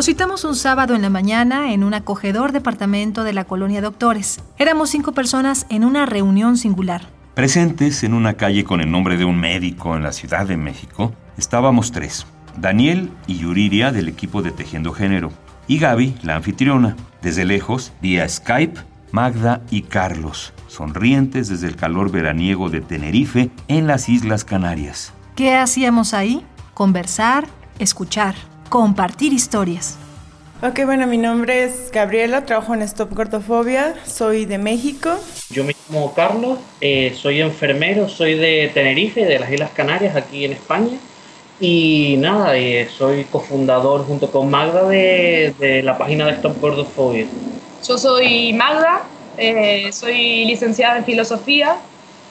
Nos citamos un sábado en la mañana en un acogedor departamento de la colonia Doctores. Éramos cinco personas en una reunión singular. Presentes en una calle con el nombre de un médico en la Ciudad de México, estábamos tres. Daniel y Yuriria del equipo de Tejiendo Género. Y Gaby, la anfitriona. Desde lejos, vía Skype, Magda y Carlos, sonrientes desde el calor veraniego de Tenerife en las Islas Canarias. ¿Qué hacíamos ahí? Conversar, escuchar compartir historias. Ok, bueno, mi nombre es Gabriela, trabajo en Stop Gordofobia, soy de México. Yo me llamo Carlos, eh, soy enfermero, soy de Tenerife, de las Islas Canarias, aquí en España. Y nada, eh, soy cofundador junto con Magda de, la página de Stop Gordofobia. Yo soy Magda, eh, soy licenciada en filosofía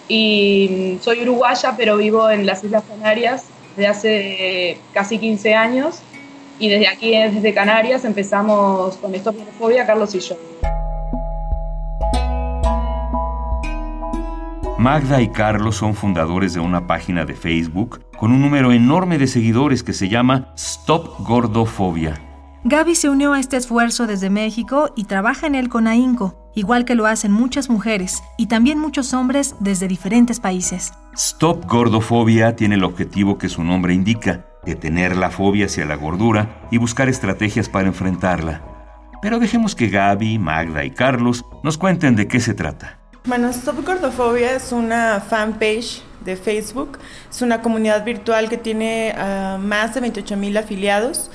y soy uruguaya, pero vivo en las Islas Canarias desde hace casi 15 años y desde aquí, desde Canarias, empezamos con esto Fobia, Carlos y yo. Magda y Carlos son fundadores de una página de Facebook con un número enorme de seguidores que se llama Stop Gordofobia. Gaby se unió a este esfuerzo desde México y trabaja en él con ahínco, igual que lo hacen muchas mujeres y también muchos hombres desde diferentes países. Stop Gordofobia tiene el objetivo que su nombre indica, detener la fobia hacia la gordura y buscar estrategias para enfrentarla. Pero dejemos que Gaby, Magda y Carlos nos cuenten de qué se trata. Bueno, Stop Gordofobia es una fanpage de Facebook. Es una comunidad virtual que tiene ah, más de 28 mil afiliados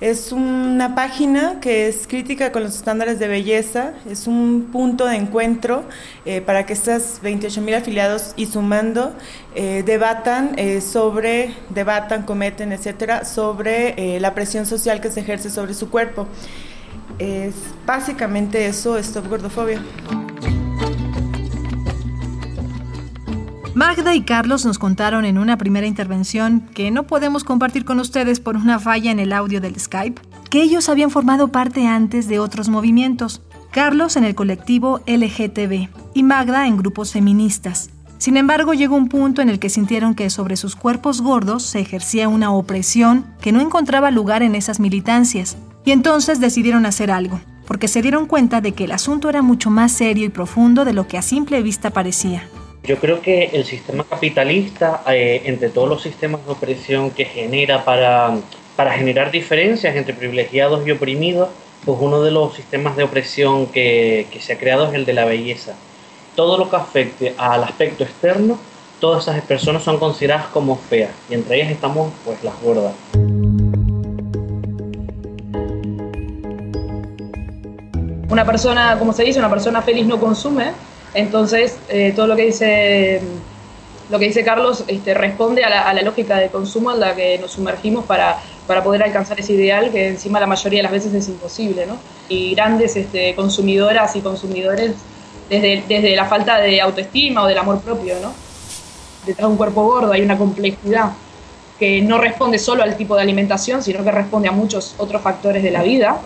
es una página que es crítica con los estándares de belleza, es un punto de encuentro eh, para que estas 28 mil afiliados y sumando eh, debatan eh, sobre, debatan, cometen, etcétera, sobre la presión social que se ejerce sobre su cuerpo. Es básicamente eso, Stop Gordofobia. Magda y Carlos nos contaron en una primera intervención, que no podemos compartir con ustedes por una falla en el audio del Skype, que ellos habían formado parte antes de otros movimientos, Carlos en el colectivo LGTB y Magda en grupos feministas. Sin embargo, llegó un punto en el que sintieron que sobre sus cuerpos gordos se ejercía una opresión que no encontraba lugar en esas militancias, y entonces decidieron hacer algo, porque se dieron cuenta de que el asunto era mucho más serio y profundo de lo que a simple vista parecía. Yo creo que el sistema capitalista, eh, entre todos los sistemas de opresión que genera para, para generar diferencias entre privilegiados y oprimidos, pues uno de los sistemas de opresión que, que se ha creado es el de la belleza. Todo lo que afecte al aspecto externo, todas esas personas son consideradas como feas y entre ellas estamos pues las gordas. Una persona, como se dice, una persona feliz no consume, entonces, eh, todo lo que dice lo que dice Carlos este, responde a la, lógica de consumo en la que nos sumergimos para, para, poder alcanzar ese ideal que encima la mayoría de las veces es imposible, ¿no? Y grandes este, consumidoras y consumidores desde, desde la falta de autoestima o del amor propio, ¿no? Detrás de un cuerpo gordo hay una complejidad que no responde solo al tipo de alimentación, sino que responde a muchos otros factores de la vida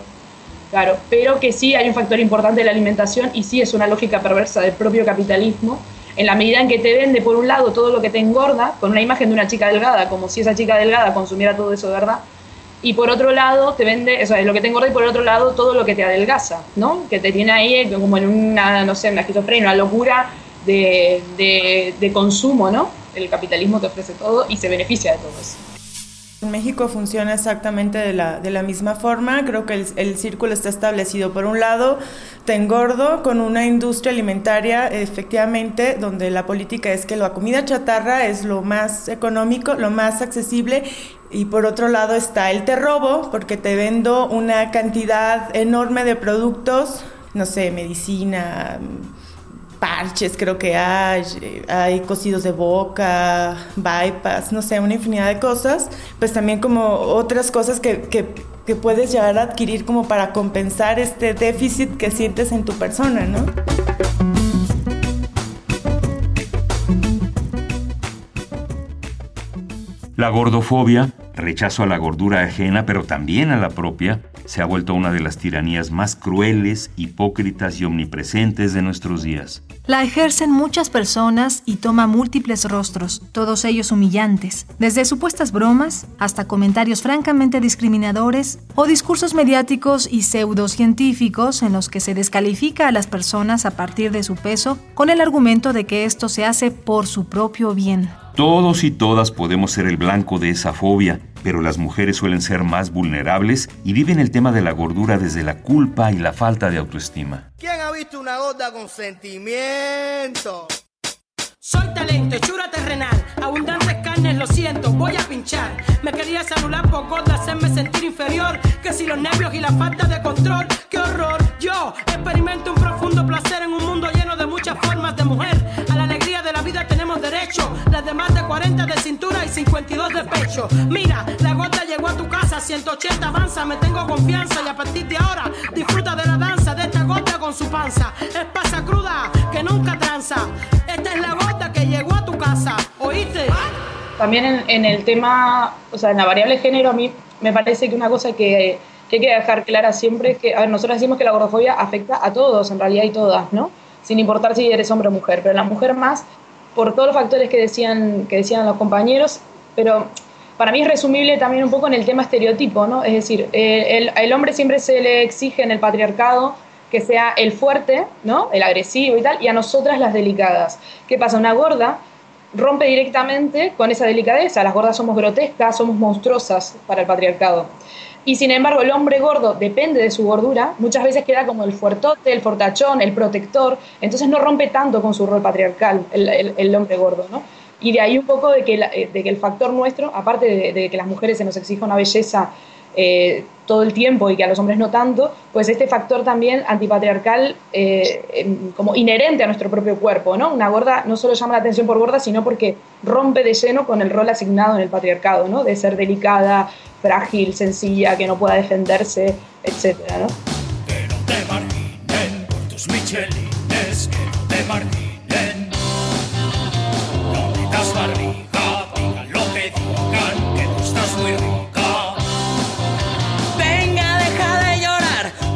Claro, pero que sí hay un factor importante de la alimentación y sí es una lógica perversa del propio capitalismo, en la medida en que te vende por un lado todo lo que te engorda, con una imagen de una chica delgada, como si esa chica delgada consumiera todo eso verdad, y por otro lado te vende, eso es lo que te engorda y por otro lado todo lo que te adelgaza, ¿no? Que te tiene ahí como en una, no sé, una esquizofrenia, una locura de, de, de consumo, ¿no? El capitalismo te ofrece todo y se beneficia de todo eso. En México funciona exactamente de la, de la misma forma. Creo que el, el, círculo está establecido. Por un lado, te engordo con una industria alimentaria, efectivamente, donde la política es que la comida chatarra es lo más económico, lo más accesible. Y por otro lado está el te robo, porque te vendo una cantidad enorme de productos, no sé, medicina parches creo que hay, hay cosidos de boca, bypass, no sé, una infinidad de cosas, pues también como otras cosas que, que, que puedes llegar a adquirir como para compensar este déficit que sientes en tu persona, ¿no? La gordofobia, rechazo a la gordura ajena, pero también a la propia, se ha vuelto una de las tiranías más crueles, hipócritas y omnipresentes de nuestros días. La ejercen muchas personas y toma múltiples rostros, todos ellos humillantes, desde supuestas bromas hasta comentarios francamente discriminadores o discursos mediáticos y pseudocientíficos en los que se descalifica a las personas a partir de su peso con el argumento de que esto se hace por su propio bien. Todos y todas podemos ser el blanco de esa fobia, pero las mujeres suelen ser más vulnerables y viven el tema de la gordura desde la culpa y la falta de autoestima. ¿Quién ha visto una gorda con sentimiento? Soy talento, hechura terrenal, abundantes carnes, lo siento, voy a pinchar. Me quería anular por gorda, hacerme sentir inferior. Que si los nervios y la falta de control, qué horror. Yo experimento un profundo placer en un mundo lleno de muchas formas de mujer. A la tenemos derecho. Las de más de 40 de cintura y 52 de pecho. Mira, la gorda llegó a tu casa, 180 avanza, me tengo confianza y a partir de ahora disfruta de la danza de esta gorda con su panza. Es pasa cruda que nunca tranza. Esta es la gorda que llegó a tu casa, ¿oíste? También en, el tema, o sea, en la variable género, a mí me parece que una cosa que, que hay que dejar clara siempre es que, a ver, nosotros decimos que la gordofobia afecta a todos, en realidad, y todas, ¿no? Sin importar si eres hombre o mujer, pero la mujer más, por todos los factores que decían, que decían los compañeros, pero para mí es resumible también un poco en el tema estereotipo, ¿no? Es decir, el, el hombre siempre se le exige en el patriarcado que sea el fuerte, ¿no? El agresivo y tal, y a nosotras las delicadas. ¿Qué pasa? Una gorda rompe directamente con esa delicadeza. Las gordas somos grotescas, somos monstruosas para el patriarcado. Y sin embargo, el hombre gordo depende de su gordura, muchas veces queda como el fuertote, el fortachón, el protector, entonces no rompe tanto con su rol patriarcal el, hombre gordo, ¿no? Y de ahí un poco de que, de que el factor nuestro, aparte de, de, que las mujeres se nos exija una belleza eh, todo el tiempo y que a los hombres no tanto, pues este factor también antipatriarcal eh, em, como inherente a nuestro propio cuerpo, ¿no? Una gorda no solo llama la atención por gorda, sino porque rompe de lleno con el rol asignado en el patriarcado, ¿no? De ser delicada, frágil, sencilla, que no pueda defenderse, etcétera, ¿no? Que no te marginen por tus michelines, que no te marginen. No digas barriga, digan lo que digan, que tú estás muy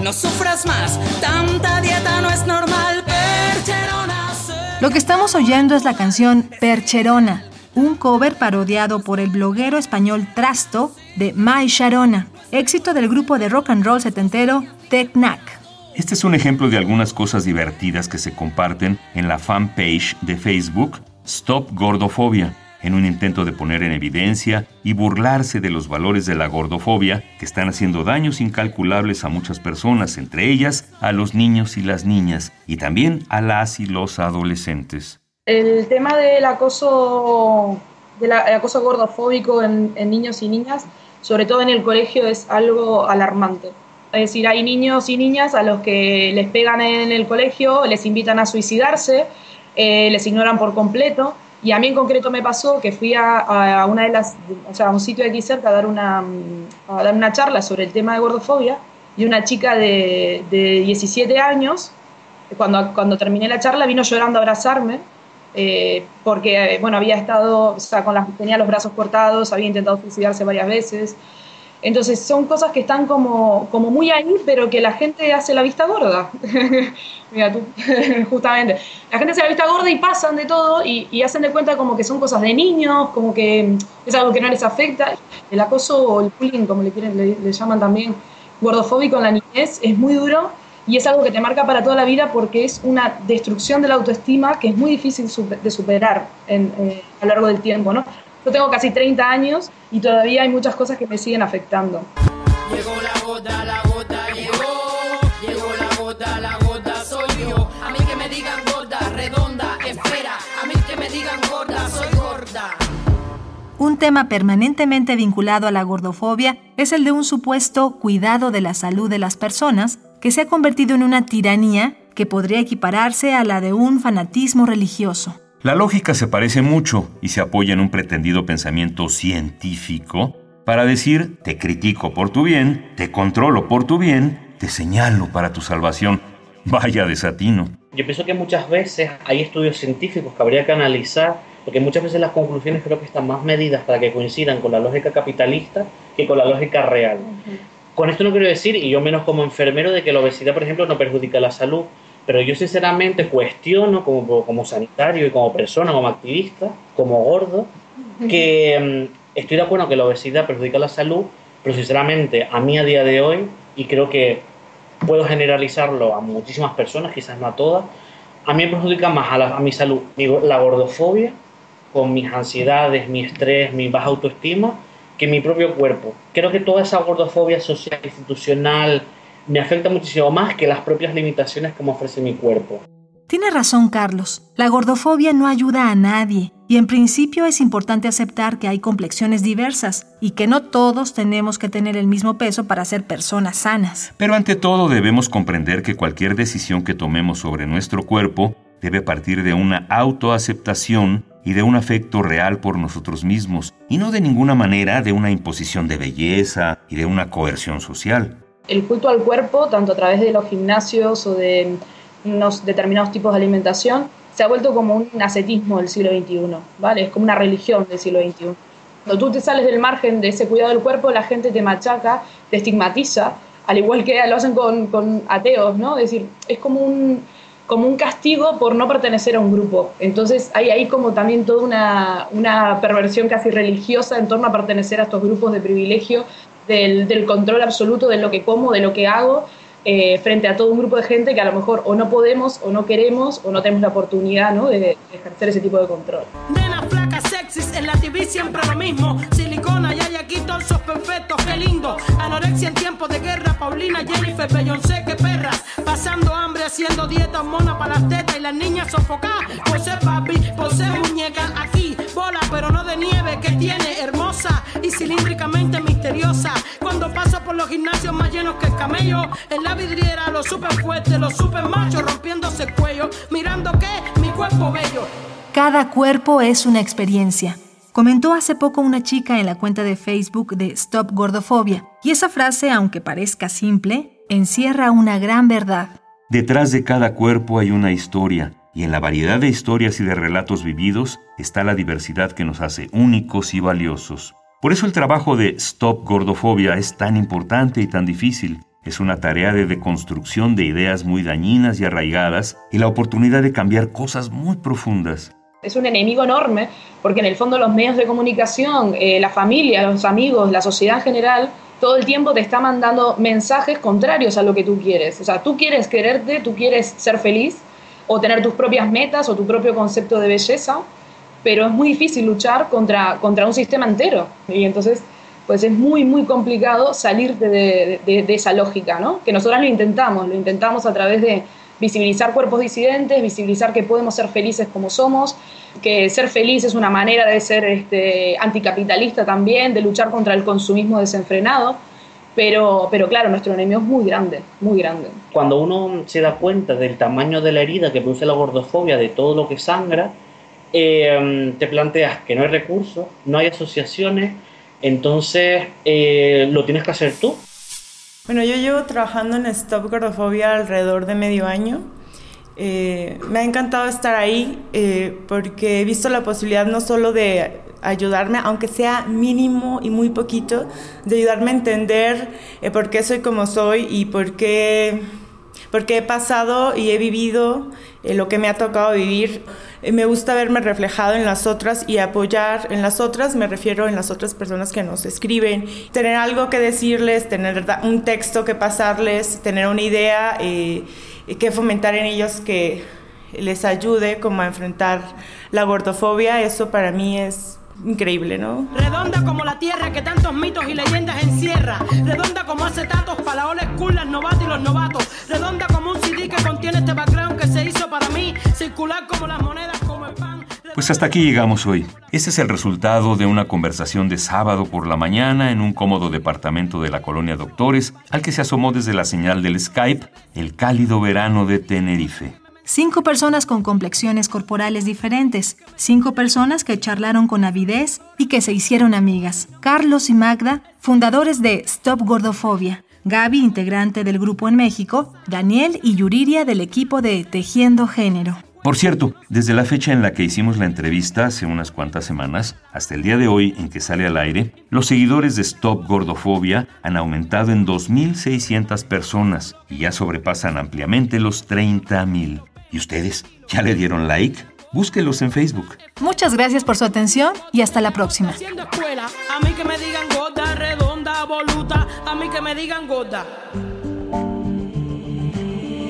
no sufras más, tanta dieta no es normal, Percherona. Lo que estamos oyendo es la canción Percherona, un cover parodiado por el bloguero español Trasto de My Sharona, éxito del grupo de rock and roll setentero Tecnac. Este es un ejemplo de algunas cosas divertidas que se comparten en la fanpage de Facebook Stop Gordofobia en un intento de poner en evidencia y burlarse de los valores de la gordofobia que están haciendo daños incalculables a muchas personas, entre ellas a los niños y las niñas, y también a las y los adolescentes. El tema del acoso, del acoso gordofóbico en, en niños y niñas, sobre todo en el colegio, es algo alarmante. Es decir, hay niños y niñas a los que les pegan en el colegio, les invitan a suicidarse, eh, les ignoran por completo y a mí en concreto me pasó que fui a, una de las, o sea, a un sitio aquí cerca a dar una, charla sobre el tema de gordofobia y una chica de, de 17 años, cuando terminé la charla, vino llorando a abrazarme eh, porque, bueno, había estado, o sea, con las, tenía los brazos cortados, había intentado suicidarse varias veces entonces son cosas que están como, como muy ahí, pero que la gente hace la vista gorda. Mira tú, justamente. La gente hace la vista gorda y pasan de todo y, hacen de cuenta como que son cosas de niños, como que es algo que no les afecta. El acoso o el bullying, como le, quieren, le, llaman también, gordofóbico en la niñez, es muy duro y es algo que te marca para toda la vida porque es una destrucción de la autoestima que es muy difícil de superar eh, a lo largo del tiempo, ¿no? Yo tengo casi 30 años y todavía hay muchas cosas que me siguen afectando. Llegó la gota, la gota llegó. Llegó la gota, la gota soy yo. A mí que me digan gorda, redonda, espera. A mí que me digan gorda, soy gorda. Un tema permanentemente vinculado a la gordofobia es el de un supuesto cuidado de la salud de las personas que se ha convertido en una tiranía que podría equipararse a la de un fanatismo religioso. La lógica se parece mucho y se apoya en un pretendido pensamiento científico para decir te critico por tu bien, te controlo por tu bien, te señalo para tu salvación. Vaya desatino. Yo pienso que muchas veces hay estudios científicos que habría que analizar porque muchas veces las conclusiones creo que están más medidas para que coincidan con la lógica capitalista que con la lógica real. Con esto no quiero decir, y yo menos como enfermero, de que la obesidad, por ejemplo, no perjudica la salud, pero yo sinceramente cuestiono como, como sanitario y como persona, como activista, como gordo, que mm, estoy de acuerdo que la obesidad perjudica la salud, pero sinceramente a mí a día de hoy, y creo que puedo generalizarlo a muchísimas personas, quizás no a todas, a mí me perjudica más a, a mi salud la gordofobia, con mis ansiedades, mi estrés, mi baja autoestima, que mi propio cuerpo. Creo que toda esa gordofobia social, institucional, me afecta muchísimo más que las propias limitaciones que me ofrece mi cuerpo. Tiene razón Carlos, la gordofobia no ayuda a nadie y en principio es importante aceptar que hay complexiones diversas y que no todos tenemos que tener el mismo peso para ser personas sanas. Pero ante todo debemos comprender que cualquier decisión que tomemos sobre nuestro cuerpo debe partir de una autoaceptación y de un afecto real por nosotros mismos, y no de ninguna manera de una imposición de belleza y de una coerción social. El culto al cuerpo, tanto a través de los gimnasios o de unos determinados tipos de alimentación, se ha vuelto como un ascetismo del siglo XXI, ¿vale? Es como una religión del siglo XXI. Cuando tú te sales del margen de ese cuidado del cuerpo, la gente te machaca, te estigmatiza, al igual que lo hacen con, con ateos, ¿no? Es decir, es como un, como un castigo por no pertenecer a un grupo. Entonces hay ahí como también toda una, una perversión casi religiosa en torno a pertenecer a estos grupos de privilegio, del, del control absoluto de lo que como, de lo que hago, eh, frente a todo un grupo de gente que a lo mejor o no podemos o no queremos o no tenemos la oportunidad ¿no? de, ejercer ese tipo de control. Sexys, en la TV siempre lo mismo. Silicona y hay aquí torsos perfectos, qué lindo. Anorexia en tiempos de guerra, Paulina, Jennifer, Beyoncé, qué perras. Pasando hambre, haciendo dieta mona para las tetas y las niñas sofocadas. ser papi, ser muñeca, aquí, bola, pero no de nieve, que tiene hermosa y cilíndricamente misteriosa. Cuando paso por los gimnasios más llenos que el camello, en la vidriera, los super fuertes, los super machos rompiéndose el cuello, mirando que mi cuerpo bello. Cada cuerpo es una experiencia. Comentó hace poco una chica en la cuenta de Facebook de Stop Gordofobia, y esa frase, aunque parezca simple, encierra una gran verdad. Detrás de cada cuerpo hay una historia, y en la variedad de historias y de relatos vividos está la diversidad que nos hace únicos y valiosos. Por eso el trabajo de Stop Gordofobia es tan importante y tan difícil, es una tarea de deconstrucción de ideas muy dañinas y arraigadas y la oportunidad de cambiar cosas muy profundas. Es un enemigo enorme porque en el fondo los medios de comunicación, eh, la familia, los amigos, la sociedad en general, todo el tiempo te está mandando mensajes contrarios a lo que tú quieres. O sea, tú quieres quererte, tú quieres ser feliz o tener tus propias metas o tu propio concepto de belleza, pero es muy difícil luchar contra, contra un sistema entero. Y entonces pues es muy, muy complicado salir de, esa lógica, ¿no? Que nosotros lo intentamos, lo intentamos a través de visibilizar cuerpos disidentes, visibilizar que podemos ser felices como somos, que ser feliz es una manera de ser este, anticapitalista también, de luchar contra el consumismo desenfrenado. Pero, pero claro, nuestro enemigo es muy grande, muy grande. Cuando uno se da cuenta del tamaño de la herida que produce la gordofobia, de todo lo que sangra, eh, te planteas que no hay recursos, no hay asociaciones, entonces, eh, lo tienes que hacer tú. Bueno, yo llevo trabajando en Stop Gordofobia alrededor de medio año. Eh, me ha encantado estar ahí eh, porque he visto la posibilidad no solo de ayudarme, aunque sea mínimo y muy poquito, de ayudarme a entender por qué soy como soy y por qué, por qué he pasado y he vivido lo que me ha tocado vivir. Eh, me gusta verme reflejado en las otras y apoyar en las otras, me refiero en las otras personas que nos escriben, tener algo que decirles, tener un texto que pasarles, tener una idea eh, que fomentar en ellos que les ayude como a enfrentar la gordofobia, eso para mí es increíble, ¿no? Redonda como la tierra que tantos mitos y leyendas encierra. Redonda como acetatos para la old school, las novatas y los novatos. Redonda como un CD que contiene este background que se hizo para mí. Circular como las monedas. Pues hasta aquí llegamos hoy. Este es el resultado de una conversación de sábado por la mañana en un cómodo departamento de la colonia Doctores, al que se asomó desde la señal del Skype el cálido verano de Tenerife. Cinco personas con complexiones corporales diferentes, cinco personas que charlaron con avidez y que se hicieron amigas. Carlos y Magda, fundadores de Stop Gordofobia. Gaby, integrante del grupo en México. Daniel y Yuriria del equipo de Tejiendo Género. Por cierto, desde la fecha en la que hicimos la entrevista hace unas cuantas semanas hasta el día de hoy en que sale al aire, los seguidores de Stop Gordofobia han aumentado en 2.600 personas y ya sobrepasan ampliamente los 30.000. ¿Y ustedes? ¿Ya le dieron like? Búsquelos en Facebook. Muchas gracias por su atención y hasta la próxima. A mí que me digan gorda, redonda, voluta, a mí que me digan gorda